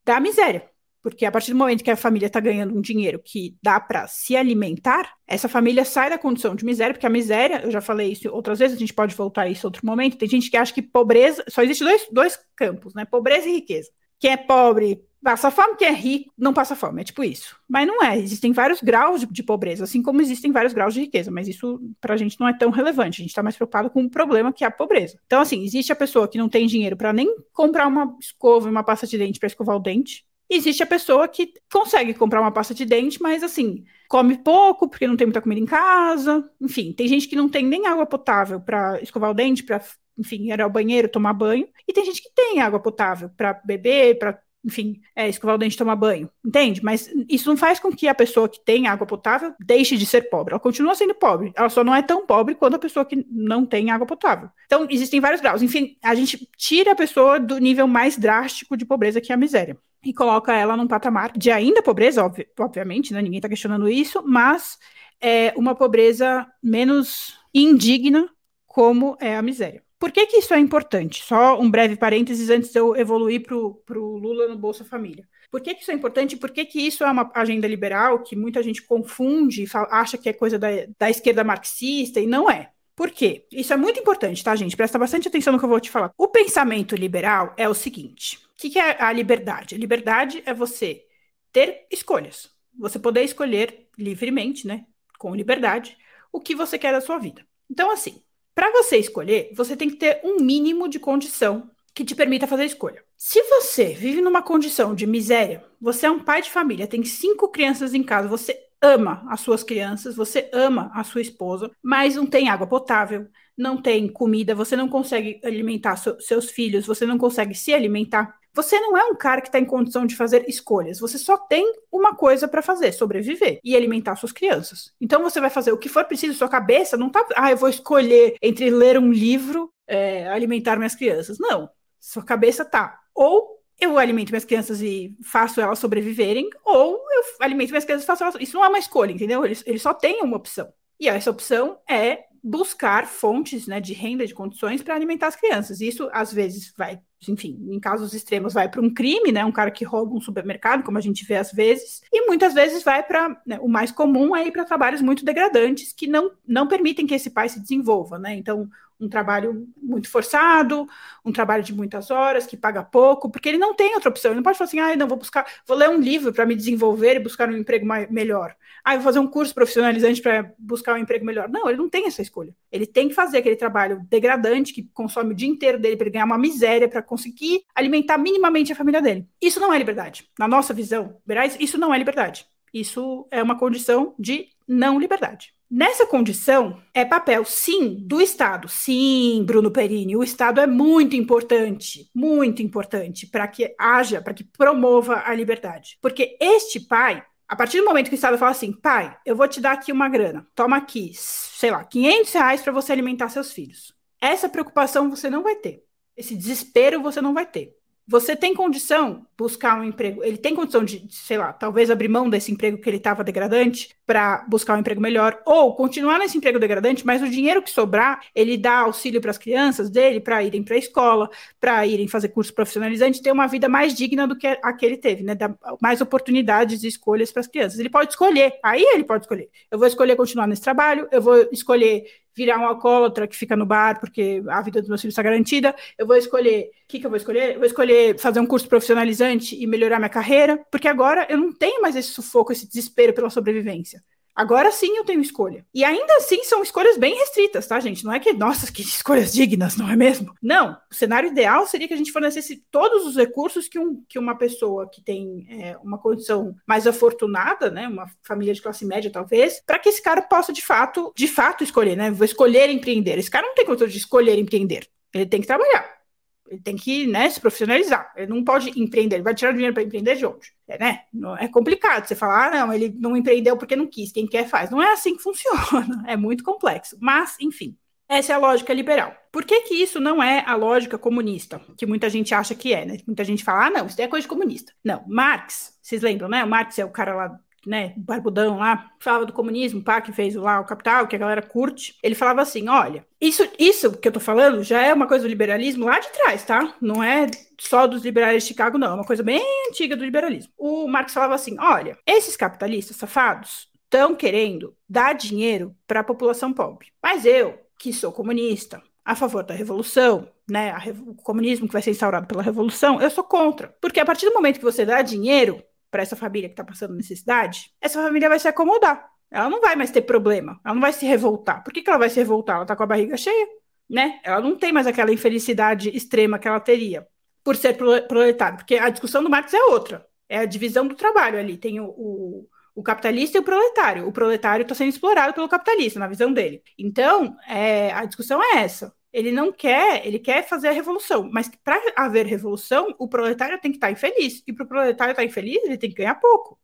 da miséria. Porque a partir do momento que a família está ganhando um dinheiro que dá para se alimentar, essa família sai da condição de miséria, porque a miséria, eu já falei isso outras vezes, a gente pode voltar a isso outro momento. Tem gente que acha que pobreza, só existe dois, dois campos, né? Pobreza e riqueza. Quem é pobre passa fome, quem é rico não passa fome, é tipo isso. Mas não é, existem vários graus de, de pobreza, assim como existem vários graus de riqueza, mas isso para a gente não é tão relevante, a gente está mais preocupado com o problema que é a pobreza. Então, assim, existe a pessoa que não tem dinheiro para nem comprar uma escova e uma pasta de dente para escovar o dente, existe a pessoa que consegue comprar uma pasta de dente, mas assim, come pouco porque não tem muita comida em casa. Enfim, tem gente que não tem nem água potável para escovar o dente, para, enfim, ir ao banheiro, tomar banho. E tem gente que tem água potável para beber, para enfim, é, escovar o dente e tomar banho, entende? Mas isso não faz com que a pessoa que tem água potável deixe de ser pobre. Ela continua sendo pobre. Ela só não é tão pobre quanto a pessoa que não tem água potável. Então, existem vários graus. Enfim, a gente tira a pessoa do nível mais drástico de pobreza que é a miséria e coloca ela num patamar de ainda pobreza, obvi obviamente, né? Ninguém está questionando isso, mas é uma pobreza menos indigna como é a miséria. Por que, que isso é importante? Só um breve parênteses antes de eu evoluir para o Lula no Bolsa Família. Por que, que isso é importante? Por que, que isso é uma agenda liberal que muita gente confunde, acha que é coisa da, da esquerda marxista e não é? Por quê? Isso é muito importante, tá, gente? Presta bastante atenção no que eu vou te falar. O pensamento liberal é o seguinte: que, que é a liberdade? A liberdade é você ter escolhas. Você poder escolher livremente, né? Com liberdade, o que você quer da sua vida. Então, assim, para você escolher, você tem que ter um mínimo de condição que te permita fazer a escolha. Se você vive numa condição de miséria, você é um pai de família, tem cinco crianças em casa, você ama as suas crianças, você ama a sua esposa, mas não tem água potável, não tem comida, você não consegue alimentar seus filhos, você não consegue se alimentar. Você não é um cara que está em condição de fazer escolhas. Você só tem uma coisa para fazer: sobreviver e alimentar suas crianças. Então você vai fazer o que for preciso. Sua cabeça não tá. Ah, eu vou escolher entre ler um livro, é, alimentar minhas crianças. Não. Sua cabeça tá. Ou eu alimento minhas crianças e faço elas sobreviverem, ou eu alimento minhas crianças e faço elas. Isso não é uma escolha, entendeu? Eles, eles só têm uma opção. E essa opção é buscar fontes né, de renda, de condições para alimentar as crianças. Isso, às vezes, vai, enfim, em casos extremos, vai para um crime, né, um cara que rouba um supermercado, como a gente vê às vezes, e muitas vezes vai para. Né, o mais comum é ir para trabalhos muito degradantes que não, não permitem que esse pai se desenvolva. Né? Então, um trabalho muito forçado, um trabalho de muitas horas, que paga pouco, porque ele não tem outra opção. Ele não pode falar assim, ah, não, vou buscar, vou ler um livro para me desenvolver e buscar um emprego mais, melhor. Ah, vou fazer um curso profissionalizante para buscar um emprego melhor. Não, ele não tem essa escolha. Ele tem que fazer aquele trabalho degradante que consome o dia inteiro dele para ganhar uma miséria para conseguir alimentar minimamente a família dele. Isso não é liberdade. Na nossa visão, liberais, isso não é liberdade. Isso é uma condição de não liberdade. Nessa condição, é papel, sim, do Estado. Sim, Bruno Perini, o Estado é muito importante, muito importante para que haja, para que promova a liberdade. Porque este pai, a partir do momento que o Estado fala assim, pai, eu vou te dar aqui uma grana, toma aqui, sei lá, 500 reais para você alimentar seus filhos. Essa preocupação você não vai ter. Esse desespero você não vai ter. Você tem condição buscar um emprego? Ele tem condição de, sei lá, talvez abrir mão desse emprego que ele estava degradante para buscar um emprego melhor, ou continuar nesse emprego degradante, mas o dinheiro que sobrar, ele dá auxílio para as crianças dele para irem para a escola, para irem fazer curso profissionalizante, ter uma vida mais digna do que a que ele teve, né? Dar mais oportunidades e escolhas para as crianças. Ele pode escolher, aí ele pode escolher. Eu vou escolher continuar nesse trabalho, eu vou escolher virar um alcoólatra que fica no bar porque a vida dos meus filhos está garantida. Eu vou escolher. O que, que eu vou escolher? Eu vou escolher fazer um curso profissionalizante e melhorar minha carreira, porque agora eu não tenho mais esse sufoco, esse desespero pela sobrevivência. Agora sim eu tenho escolha. E ainda assim são escolhas bem restritas, tá, gente? Não é que, nossa, que escolhas dignas, não é mesmo? Não. O cenário ideal seria que a gente fornecesse todos os recursos que, um, que uma pessoa que tem é, uma condição mais afortunada, né, uma família de classe média talvez, para que esse cara possa de fato, de fato escolher, né? Vou escolher empreender. Esse cara não tem condição de escolher empreender. Ele tem que trabalhar. Ele tem que né, se profissionalizar. Ele não pode empreender. Ele vai tirar dinheiro para empreender de onde? É, né? é complicado você falar, ah, não, ele não empreendeu porque não quis. Quem quer faz. Não é assim que funciona. <laughs> É muito complexo. Mas, enfim, essa é a lógica liberal. Por que, que isso não é a lógica comunista? Que muita gente acha que é, né? Muita gente fala, ah, não, isso é coisa comunista. Não, Marx, vocês lembram, né? O Marx é o cara lá né, barbudão lá, falava do comunismo, pá, que fez lá o Capital, que a galera curte, ele falava assim, olha, isso, isso que eu tô falando já é uma coisa do liberalismo lá de trás, tá? Não é só dos liberais de Chicago, não, é uma coisa bem antiga do liberalismo. O Marx falava assim, olha, esses capitalistas safados estão querendo dar dinheiro para a população pobre, mas eu, que sou comunista, a favor da revolução, né, o comunismo que vai ser instaurado pela revolução, eu sou contra. Porque a partir do momento que você dá dinheiro para essa família que está passando necessidade, essa família vai se acomodar. Ela não vai mais ter problema, ela não vai se revoltar. Por que, que ela vai se revoltar? Ela está com a barriga cheia, né? Ela não tem mais aquela infelicidade extrema que ela teria por ser proletário, porque a discussão do Marx é outra. É a divisão do trabalho ali. Tem o, o, o capitalista e o proletário. O proletário está sendo explorado pelo capitalista, na visão dele. Então, é, a discussão é essa. Ele não quer, ele quer fazer a revolução, mas para haver revolução, o proletário tem que estar tá infeliz. E para o proletário estar tá infeliz, ele tem que ganhar pouco.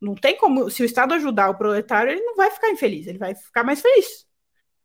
Não tem como, se o Estado ajudar o proletário, ele não vai ficar infeliz, ele vai ficar mais feliz.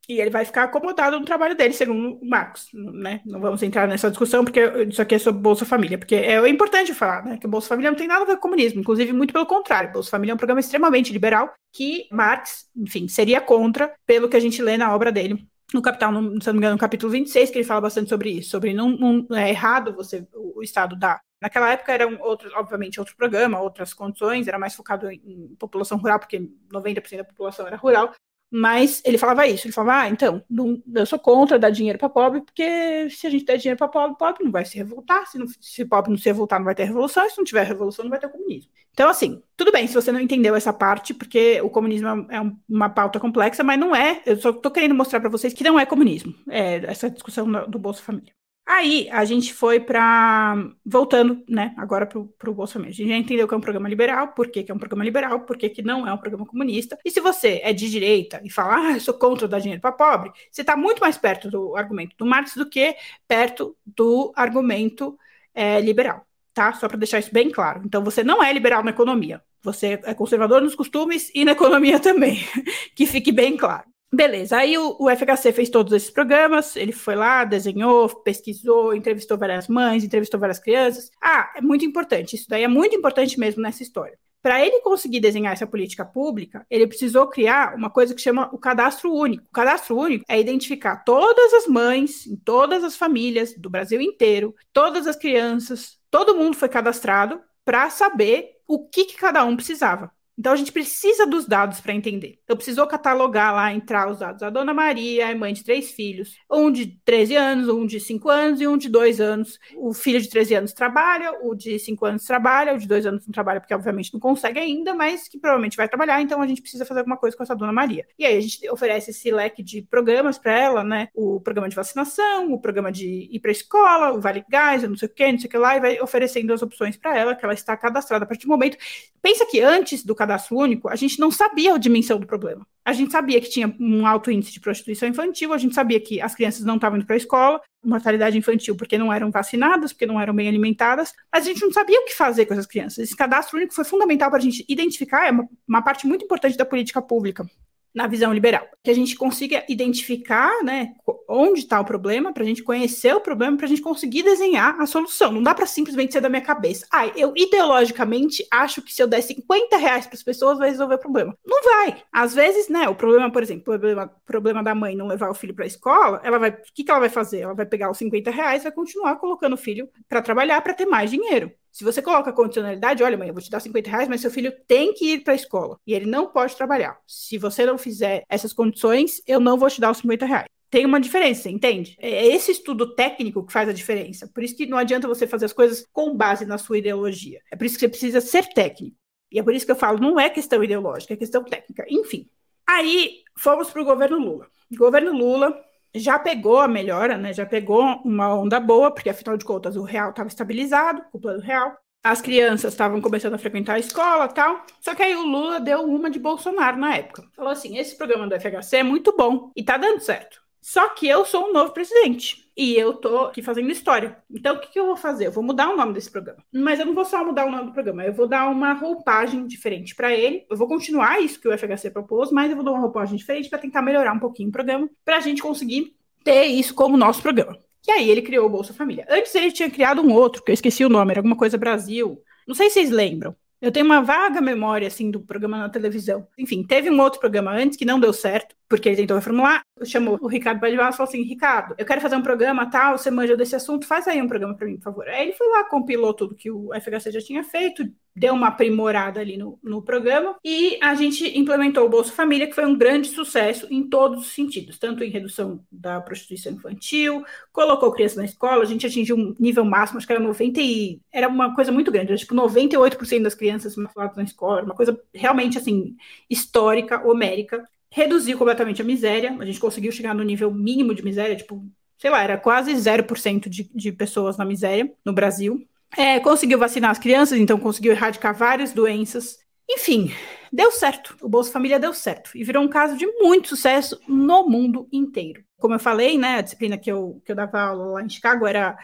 E ele vai ficar acomodado no trabalho dele, segundo o Marcos, né? Não vamos entrar nessa discussão, porque isso aqui é sobre Bolsa Família, porque é importante falar, né? Que o Bolsa Família não tem nada a ver com comunismo, inclusive muito pelo contrário. Bolsa Família é um programa extremamente liberal que Marx, enfim, seria contra, pelo que a gente lê na obra dele, no Capital, no, se não me engano, no capítulo 26, que ele fala bastante sobre isso, sobre não, não é errado você o, Estado dar. Naquela época era um outro, obviamente, outro programa, outras condições, era mais focado em, em população rural, porque 90% da população era rural, mas ele falava isso, ele falava, ah, então, não, eu sou contra dar dinheiro para pobre, porque se a gente der dinheiro para pobre, pobre não vai se revoltar, se, não, se pobre não se revoltar, não vai ter revolução, e se não tiver revolução, não vai ter comunismo. Então, assim, tudo bem se você não entendeu essa parte, porque o comunismo é um, uma pauta complexa, mas não é, eu só estou querendo mostrar para vocês que não é comunismo, é essa discussão do Bolsa Família. Aí a gente foi para. Voltando, né, agora para o Bolsonaro. A gente já entendeu que é um programa liberal, por que, é um programa liberal, por que, que não é um programa comunista. E se você é de direita e fala, ah, eu sou contra dar dinheiro para pobre, você está muito mais perto do argumento do Marx do que perto do argumento é, liberal, tá? Só para deixar isso bem claro. Então você não é liberal na economia, você é conservador nos costumes e na economia também, <laughs> que fique bem claro. Beleza, aí o, o, FHC fez todos esses programas, ele foi lá, desenhou, pesquisou, entrevistou várias mães, entrevistou várias crianças. Ah, é muito importante, isso daí é muito importante mesmo nessa história. Para ele conseguir desenhar essa política pública, ele precisou criar uma coisa que chama o cadastro único. O cadastro único é identificar todas as mães, em todas as famílias do Brasil inteiro, todas as crianças, todo mundo foi cadastrado para saber o que, que cada um precisava. Então a gente precisa dos dados para entender. Eu precisou catalogar lá, entrar os dados. A dona Maria é mãe de três filhos, um de 13 anos, um de 5 anos e um de 2 anos. O filho de 13 anos trabalha, o de 5 anos trabalha, o de 2 anos não trabalha porque obviamente não consegue ainda, mas que provavelmente vai trabalhar, então a gente precisa fazer alguma coisa com essa dona Maria. E aí a gente oferece esse leque de programas para ela, né? O programa de vacinação, o programa de ir para escola, o Vale Gás, não sei o que, não sei o que lá, e vai oferecendo as opções para ela, que ela está cadastrada a partir do momento. Pensa que antes do cadastro único, a gente não sabia a dimensão do problema. A gente sabia que tinha um alto índice de prostituição infantil, a gente sabia que as crianças não estavam indo para a escola, mortalidade infantil porque não eram vacinadas, porque não eram bem alimentadas, mas a gente não sabia o que fazer com essas crianças. Esse cadastro único foi fundamental para a gente identificar, é uma, uma parte muito importante da política pública na visão liberal. Que a gente consiga identificar né, onde está o problema, para a gente conhecer o problema, para a gente conseguir desenhar a solução. Não dá para simplesmente ser da minha cabeça. Ah, eu ideologicamente acho que se eu der 50 reais para as pessoas vai resolver o problema. Não vai. Às vezes, né, o problema, por exemplo, o problema, problema da mãe não levar o filho para a escola, ela vai, o que, que ela vai fazer? Ela vai pegar os 50 reais e vai continuar colocando o filho para trabalhar para ter mais dinheiro. Se você coloca condicionalidade, olha, mãe, eu vou te dar 50 reais, mas seu filho tem que ir para a escola e ele não pode trabalhar. Se você não fizer essas condições, eu não vou te dar os 50 reais tem uma diferença, entende? É esse estudo técnico que faz a diferença. Por isso que não adianta você fazer as coisas com base na sua ideologia. É por isso que você precisa ser técnico. E é por isso que eu falo, não é questão ideológica, é questão técnica. Enfim. Aí fomos para o governo Lula. Governo Lula já pegou a melhora, né? Já pegou uma onda boa, porque afinal de contas o real estava estabilizado, o plano real. As crianças estavam começando a frequentar a escola tal. Só que aí o Lula deu uma de Bolsonaro na época. Falou assim: esse programa do FHC é muito bom e tá dando certo. Só que eu sou um novo presidente. E eu tô aqui fazendo história. Então, o que, que, eu vou fazer? Eu vou mudar o nome desse programa. Mas eu não vou só mudar o nome do programa, eu vou dar uma roupagem diferente para ele. Eu vou continuar isso que o FHC propôs, mas eu vou dar uma roupagem diferente para tentar melhorar um pouquinho o programa, para a gente conseguir ter isso como nosso programa. E aí ele criou o Bolsa Família. Antes ele tinha criado um outro, que eu esqueci o nome, era alguma coisa Brasil. Não sei se vocês lembram. Eu tenho uma vaga memória, assim, do programa na televisão. Enfim, teve um outro programa antes que não deu certo, porque ele tentou reformular. Chamou o Ricardo Badivaz e falou assim: Ricardo, eu quero fazer um programa tal, você manja desse assunto, faz aí um programa para mim, por favor. Aí ele foi lá, compilou tudo que o FHC já tinha feito, deu uma aprimorada ali no, no programa e a gente implementou o Bolsa Família, que foi um grande sucesso em todos os sentidos, tanto em redução da prostituição infantil, colocou crianças na escola, a gente atingiu um nível máximo, acho que era 90 e era uma coisa muito grande, era tipo 98% das crianças maculadas na escola, uma coisa realmente assim histórica, homérica. Reduziu completamente a miséria, a gente conseguiu chegar no nível mínimo de miséria, tipo, sei lá, era quase 0% de, de pessoas na miséria no Brasil. É, conseguiu vacinar as crianças, então conseguiu erradicar várias doenças. Enfim, deu certo. O Bolsa Família deu certo e virou um caso de muito sucesso no mundo inteiro. Como eu falei, né, a disciplina que eu, que eu dava aula lá em Chicago era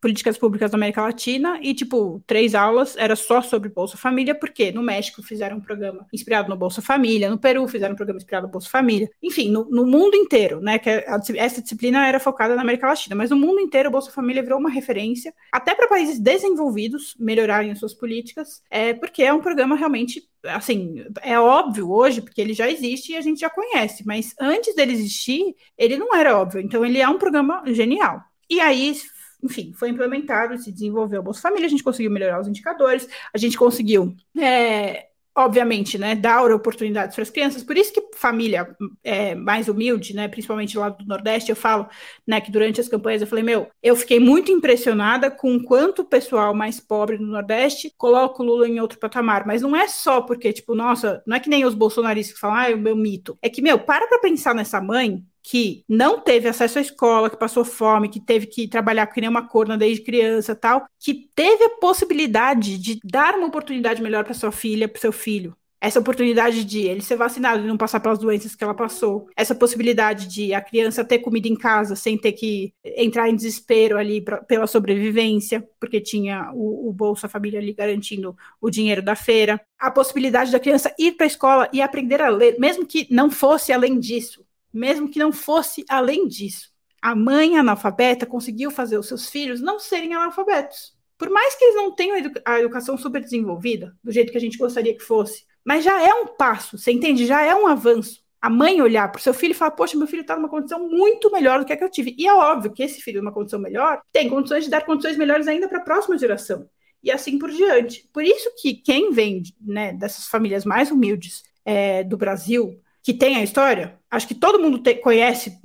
políticas públicas da América Latina e, tipo, três aulas era só sobre Bolsa Família, porque no México fizeram um programa inspirado no Bolsa Família, no Peru fizeram um programa inspirado no Bolsa Família, enfim, no, no mundo inteiro, né, que a, essa disciplina era focada na América Latina, mas no mundo inteiro o Bolsa Família virou uma referência, até para países desenvolvidos melhorarem as suas políticas, é, porque é um programa realmente assim, é óbvio hoje, porque ele já existe e a gente já conhece, mas antes dele existir, ele não era óbvio. Então, ele é um programa genial. E aí enfim, foi implementado, se desenvolveu o Bolsa Família, a gente conseguiu melhorar os indicadores, a gente conseguiu é, obviamente, né, dar oportunidades para as crianças. Por isso que família é, mais humilde, né, principalmente lá do Nordeste, eu falo, né, que durante as campanhas eu falei, meu, eu fiquei muito impressionada com quanto o pessoal mais pobre do Nordeste coloca o Lula em outro patamar. Mas não é só porque, tipo, nossa, não é que nem os bolsonaristas que falam, ah, é o meu mito. É que, meu, para para pensar nessa mãe que não teve acesso à escola, que passou fome, que teve que trabalhar que nem uma corna desde criança tal, que teve a possibilidade de dar uma oportunidade melhor para sua filha, para seu filho. Essa oportunidade de ele ser vacinado e não passar pelas doenças que ela passou. Essa possibilidade de a criança ter comida em casa sem ter que entrar em desespero ali pra, pela sobrevivência, porque tinha o, o Bolsa Família ali garantindo o dinheiro da feira. A possibilidade da criança ir para a escola e aprender a ler, mesmo que não fosse além disso mesmo que não fosse além disso. A mãe analfabeta conseguiu fazer os seus filhos não serem analfabetos. Por mais que eles não tenham a educação super desenvolvida, do jeito que a gente gostaria que fosse, mas já é um passo, você entende? Já é um avanço. A mãe olhar para o seu filho e falar: Poxa, meu filho está numa condição muito melhor do que a que eu tive. E é óbvio que esse filho, numa condição melhor, tem condições de dar condições melhores ainda para a próxima geração. E assim por diante. Por isso que quem vem né, dessas famílias mais humildes é, do Brasil, que tem a história, acho que todo mundo te, conhece,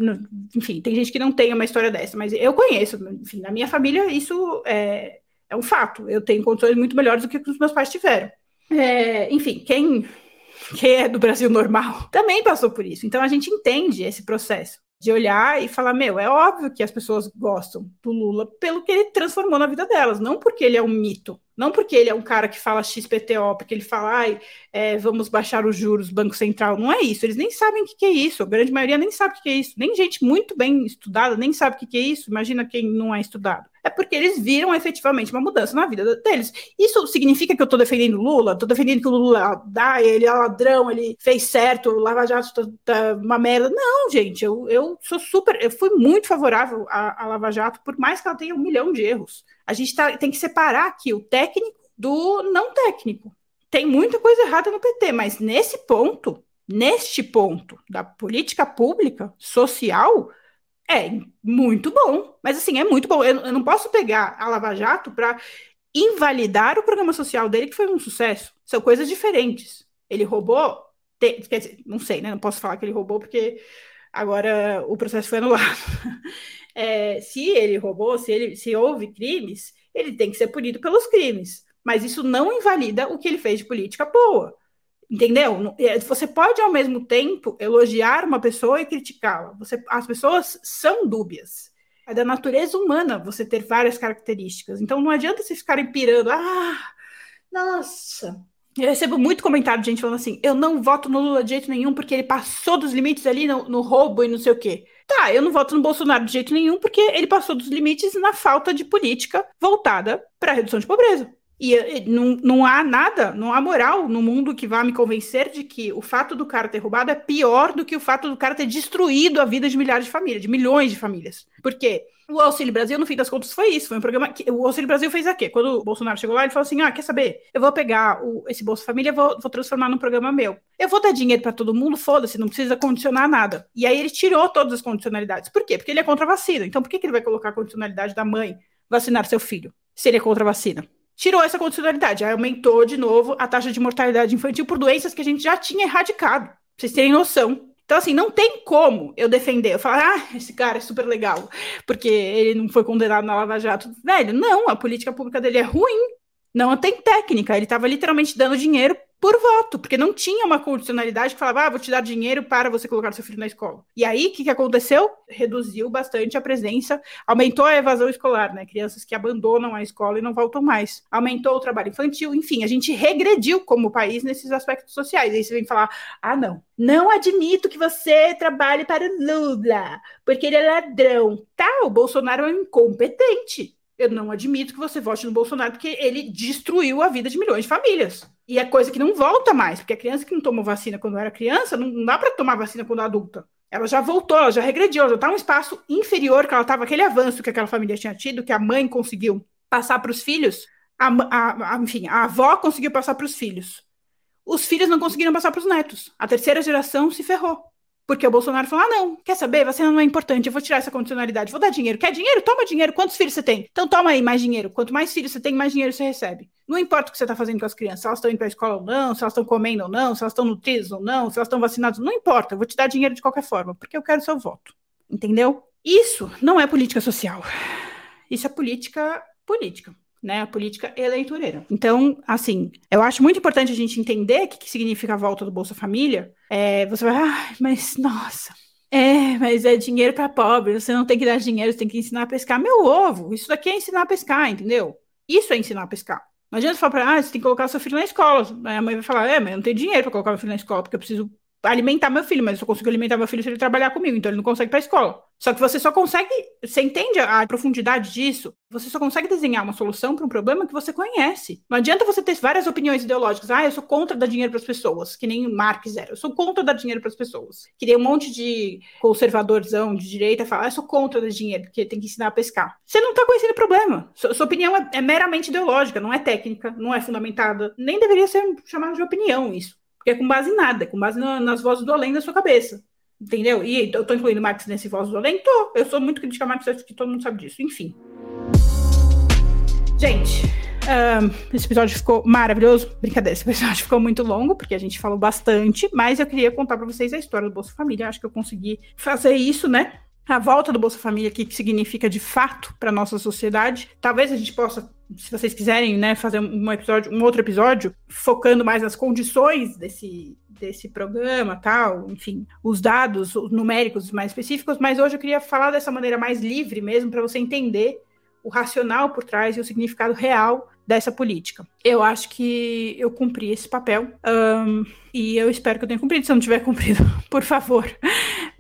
enfim, tem gente que não tem uma história dessa, mas eu conheço, enfim, na minha família isso é, é um fato. Eu tenho condições muito melhores do que os meus pais tiveram. É, enfim, quem, quem é do Brasil normal <laughs> também passou por isso. Então a gente entende esse processo de olhar e falar: meu, é óbvio que as pessoas gostam do Lula pelo que ele transformou na vida delas, não porque ele é um mito. Não porque ele é um cara que fala XPTO, porque ele fala, ai, é, vamos baixar os juros, Banco Central. Não é isso. Eles nem sabem o que, que é isso. A grande maioria nem sabe o que, que é isso. Nem gente muito bem estudada nem sabe o que, que é isso. Imagina quem não é estudado. É porque eles viram efetivamente uma mudança na vida deles. Isso significa que eu estou defendendo Lula? Estou defendendo que o Lula dá, ele é ladrão, ele fez certo, o Lava Jato tá, tá uma merda. Não, gente, eu, eu sou super. Eu fui muito favorável à, à Lava Jato, por mais que ela tenha um milhão de erros. A gente tá, tem que separar aqui o técnico do não técnico. Tem muita coisa errada no PT, mas nesse ponto, neste ponto da política pública, social, é muito bom. Mas assim, é muito bom. Eu, eu não posso pegar a Lava Jato para invalidar o programa social dele, que foi um sucesso. São coisas diferentes. Ele roubou. Te, quer dizer, não sei, né? Não posso falar que ele roubou, porque agora o processo foi anulado. <laughs> é, se ele roubou, se, ele, se houve crimes, ele tem que ser punido pelos crimes. Mas isso não invalida o que ele fez de política boa. Entendeu? É, você pode, ao mesmo tempo, elogiar uma pessoa e criticá-la. As pessoas são dúbias. É da natureza humana você ter várias características. Então não adianta vocês ficarem pirando. Ah, nossa, eu recebo muito comentário de gente falando assim: eu não voto no Lula de jeito nenhum porque ele passou dos limites ali no, no roubo e não sei o quê. Tá, eu não voto no Bolsonaro de jeito nenhum porque ele passou dos limites na falta de política voltada para a redução de pobreza. E, e não, não há nada, não há moral no mundo que vá me convencer de que o fato do cara ter roubado é pior do que o fato do cara ter destruído a vida de milhares de famílias, de milhões de famílias. Por quê? O Auxílio Brasil, no fim das contas, foi isso. Foi um programa que o Auxílio Brasil fez a quê? Quando o Bolsonaro chegou lá, ele falou assim: ah, quer saber? Eu vou pegar o, esse Bolsa Família vou, vou transformar num programa meu. Eu vou dar dinheiro para todo mundo, foda-se, não precisa condicionar nada. E aí ele tirou todas as condicionalidades. Por quê? Porque ele é contra a vacina. Então por que, que ele vai colocar a condicionalidade da mãe vacinar seu filho, se ele é contra a vacina? Tirou essa condicionalidade, aumentou de novo a taxa de mortalidade infantil por doenças que a gente já tinha erradicado. Pra vocês terem noção. Então, assim, não tem como eu defender. Eu falar, ah, esse cara é super legal, porque ele não foi condenado na Lava Jato. Velho, não, a política pública dele é ruim. Não tem técnica. Ele estava literalmente dando dinheiro por voto, porque não tinha uma condicionalidade que falava, ah, vou te dar dinheiro para você colocar seu filho na escola. E aí, o que, que aconteceu? Reduziu bastante a presença, aumentou a evasão escolar, né? Crianças que abandonam a escola e não voltam mais. Aumentou o trabalho infantil, enfim, a gente regrediu como país nesses aspectos sociais. Aí você vem falar, ah, não, não admito que você trabalhe para o Lula, porque ele é ladrão. Tá, o Bolsonaro é incompetente. Eu não admito que você vote no Bolsonaro porque ele destruiu a vida de milhões de famílias. E é coisa que não volta mais, porque a criança que não tomou vacina quando era criança, não dá para tomar vacina quando é adulta. Ela já voltou, ela já regrediu, já está um espaço inferior que ela estava, aquele avanço que aquela família tinha tido, que a mãe conseguiu passar para os filhos, a, a, a, enfim, a avó conseguiu passar para os filhos. Os filhos não conseguiram passar para os netos. A terceira geração se ferrou. Porque o Bolsonaro falou: ah, não, quer saber? Vacina não é importante, eu vou tirar essa condicionalidade, vou dar dinheiro. Quer dinheiro? Toma dinheiro. Quantos filhos você tem? Então toma aí mais dinheiro. Quanto mais filhos você tem, mais dinheiro você recebe. Não importa o que você está fazendo com as crianças, se elas estão indo para a escola ou não, se elas estão comendo ou não, se elas estão nutridas ou não, se elas estão vacinadas, não importa, eu vou te dar dinheiro de qualquer forma, porque eu quero seu voto. Entendeu? Isso não é política social. Isso é política política né, a política eleitoreira. Então, assim, eu acho muito importante a gente entender o que, que significa a volta do Bolsa Família. É, você vai, ah, mas nossa, é, mas é dinheiro para pobre, você não tem que dar dinheiro, você tem que ensinar a pescar. Meu ovo, isso daqui é ensinar a pescar, entendeu? Isso é ensinar a pescar. Não adianta falar para ah, você tem que colocar seu filho na escola. Aí a mãe vai falar, é, mas eu não tenho dinheiro para colocar meu filho na escola, porque eu preciso alimentar meu filho, mas eu só consigo alimentar meu filho se ele trabalhar comigo, então ele não consegue ir pra escola. Só que você só consegue, você entende a profundidade disso? Você só consegue desenhar uma solução para um problema que você conhece. Não adianta você ter várias opiniões ideológicas. Ah, eu sou contra dar dinheiro para as pessoas, que nem Marx era. Eu sou contra dar dinheiro para as pessoas. Que nem um monte de conservadorzão de direita fala, ah, eu sou contra dar dinheiro, porque tem que ensinar a pescar. Você não está conhecendo o problema. Sua, sua opinião é, é meramente ideológica, não é técnica, não é fundamentada. Nem deveria ser chamado de opinião isso. Porque é com base em nada, é com base no, nas vozes do além da sua cabeça. Entendeu? E eu tô incluindo Marx nesse voz do além? Tô. Eu sou muito crítica a Marx, acho que todo mundo sabe disso. Enfim. Gente, um, esse episódio ficou maravilhoso. Brincadeira, esse episódio ficou muito longo, porque a gente falou bastante, mas eu queria contar para vocês a história do Bolsa Família. Acho que eu consegui fazer isso, né? A volta do Bolsa Família, o que significa de fato para nossa sociedade. Talvez a gente possa se vocês quiserem, né, fazer um episódio, um outro episódio, focando mais nas condições desse, desse programa, tal, enfim, os dados os numéricos mais específicos, mas hoje eu queria falar dessa maneira mais livre mesmo, para você entender o racional por trás e o significado real dessa política. Eu acho que eu cumpri esse papel um, e eu espero que eu tenha cumprido. Se eu não tiver cumprido, <laughs> por favor,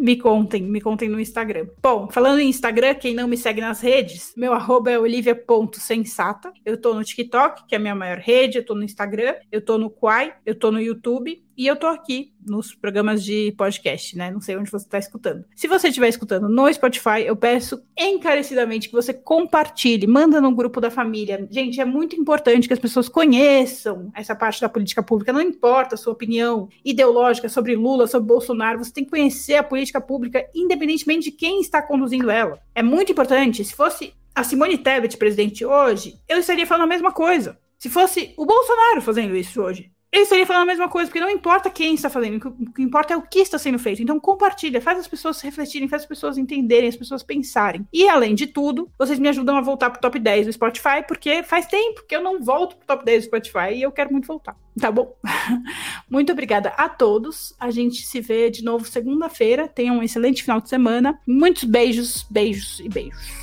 me contem, me contem no Instagram. Bom, falando em Instagram, quem não me segue nas redes, meu arroba é olivia.sensata. Eu tô no TikTok, que é a minha maior rede, eu tô no Instagram, eu tô no Quai, eu tô no YouTube e eu tô aqui nos programas de podcast, né? Não sei onde você está escutando. Se você estiver escutando no Spotify, eu peço encarecidamente que você compartilhe, manda no grupo da família. Gente, é muito importante que as pessoas conheçam essa parte da política pública. Não importa a sua opinião ideológica sobre Lula, sobre Bolsonaro, você tem que conhecer a política pública independentemente de quem está conduzindo ela. É muito importante. Se fosse a Simone Tebet presidente hoje, eu estaria falando a mesma coisa. Se fosse o Bolsonaro fazendo isso hoje, eu estaria falando a mesma coisa, porque não importa quem está fazendo, o que importa é o que está sendo feito. Então compartilha, faz as pessoas refletirem, faz as pessoas entenderem, as pessoas pensarem. E além de tudo, vocês me ajudam a voltar pro top 10 do Spotify, porque faz tempo que eu não volto pro top 10 do Spotify e eu quero muito voltar. Tá bom? <laughs> muito obrigada a todos. A gente se vê de novo segunda-feira. Tenham um excelente final de semana. Muitos beijos, beijos e beijos.